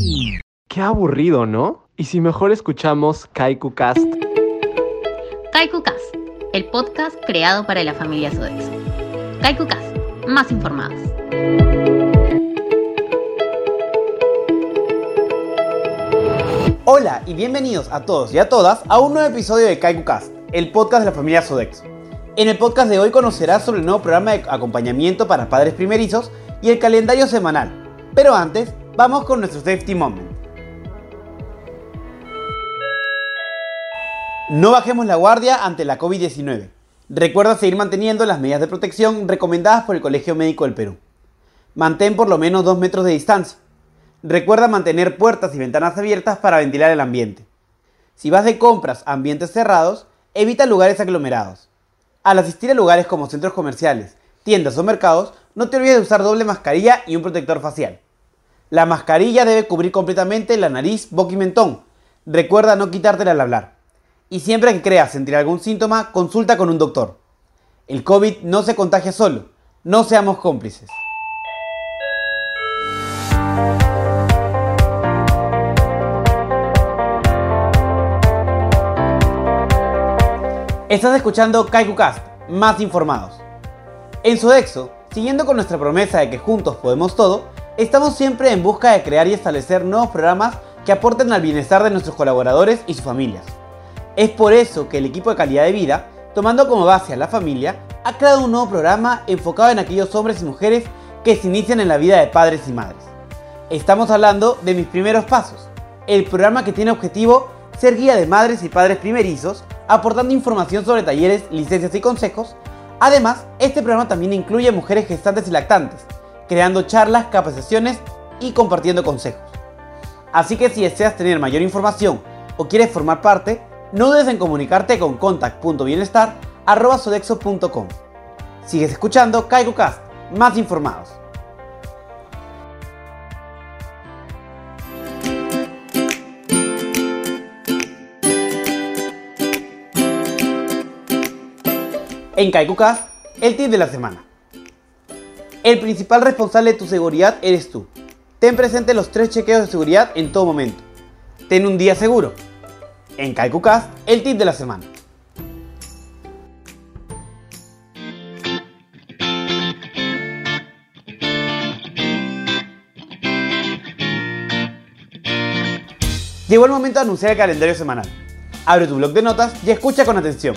Mm. Qué aburrido, ¿no? Y si mejor escuchamos Kaiku Cast. Kaiku Cast, el podcast creado para la familia Sodexo. Kaiku Cast, más informados. Hola y bienvenidos a todos y a todas a un nuevo episodio de Kaiku Cast, el podcast de la familia Sodexo. En el podcast de hoy conocerás sobre el nuevo programa de acompañamiento para padres primerizos y el calendario semanal. Pero antes, vamos con nuestro safety moment. No bajemos la guardia ante la COVID-19. Recuerda seguir manteniendo las medidas de protección recomendadas por el Colegio Médico del Perú. Mantén por lo menos 2 metros de distancia. Recuerda mantener puertas y ventanas abiertas para ventilar el ambiente. Si vas de compras a ambientes cerrados, evita lugares aglomerados. Al asistir a lugares como centros comerciales, tiendas o mercados, no te olvides de usar doble mascarilla y un protector facial. La mascarilla debe cubrir completamente la nariz, boca y mentón. Recuerda no quitártela al hablar. Y siempre que creas sentir algún síntoma, consulta con un doctor. El COVID no se contagia solo. No seamos cómplices. Estás escuchando KaikuCast, más informados. En Sodexo, siguiendo con nuestra promesa de que juntos podemos todo, estamos siempre en busca de crear y establecer nuevos programas que aporten al bienestar de nuestros colaboradores y sus familias. Es por eso que el equipo de calidad de vida, tomando como base a la familia, ha creado un nuevo programa enfocado en aquellos hombres y mujeres que se inician en la vida de padres y madres. Estamos hablando de Mis Primeros Pasos, el programa que tiene objetivo ser guía de madres y padres primerizos, aportando información sobre talleres, licencias y consejos. Además, este programa también incluye mujeres gestantes y lactantes, creando charlas, capacitaciones y compartiendo consejos. Así que si deseas tener mayor información o quieres formar parte, no dudes en comunicarte con contact.bienestar.sodexo.com. Sigues escuchando KaikuCast, más informados. En KaikuCast, el tip de la semana. El principal responsable de tu seguridad eres tú. Ten presente los tres chequeos de seguridad en todo momento. Ten un día seguro. En KaikuCast, el tip de la semana. Llegó el momento de anunciar el calendario semanal. Abre tu blog de notas y escucha con atención.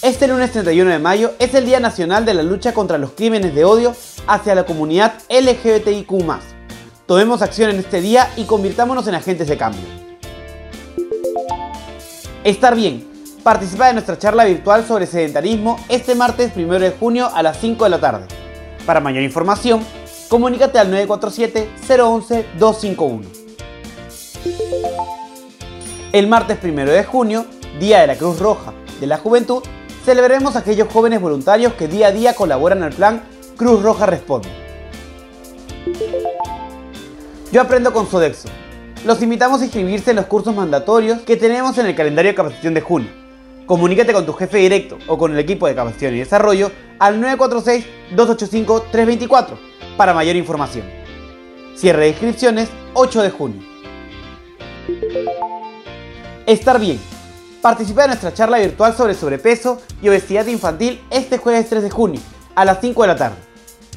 Este lunes 31 de mayo es el Día Nacional de la Lucha contra los Crímenes de Odio hacia la comunidad LGBTIQ. Tomemos acción en este día y convirtámonos en agentes de cambio. Estar bien. Participa de nuestra charla virtual sobre sedentarismo este martes 1 de junio a las 5 de la tarde. Para mayor información, comunícate al 947-011-251. El martes 1 de junio, Día de la Cruz Roja de la Juventud, celebraremos a aquellos jóvenes voluntarios que día a día colaboran al plan Cruz Roja Responde. Yo aprendo con Sodexo. Los invitamos a inscribirse en los cursos mandatorios que tenemos en el calendario de capacitación de junio. Comunícate con tu jefe directo o con el equipo de capacitación y desarrollo al 946-285-324 para mayor información. Cierre de inscripciones 8 de junio. Estar bien. Participa de nuestra charla virtual sobre sobrepeso y obesidad infantil este jueves 3 de junio a las 5 de la tarde.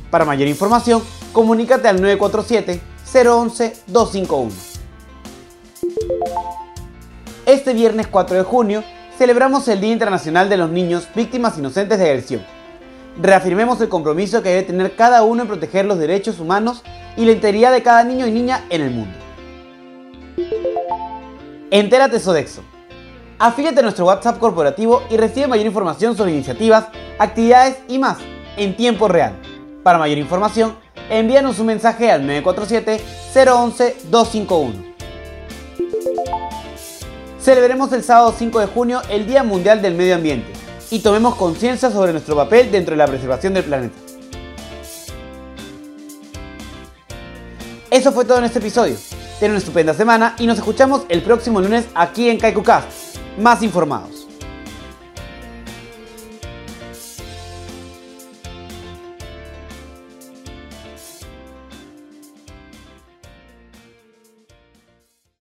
Para mayor información, comunícate al 947-011-251. Este viernes 4 de junio celebramos el Día Internacional de los Niños Víctimas Inocentes de Agresión. Reafirmemos el compromiso que debe tener cada uno en proteger los derechos humanos y la integridad de cada niño y niña en el mundo. Entérate Sodexo. Afíliate a nuestro WhatsApp corporativo y recibe mayor información sobre iniciativas, actividades y más en tiempo real. Para mayor información, envíanos un mensaje al 947-011-251. Celebremos el sábado 5 de junio el Día Mundial del Medio Ambiente y tomemos conciencia sobre nuestro papel dentro de la preservación del planeta. Eso fue todo en este episodio. Ten una estupenda semana y nos escuchamos el próximo lunes aquí en KaikuCast. Más informados.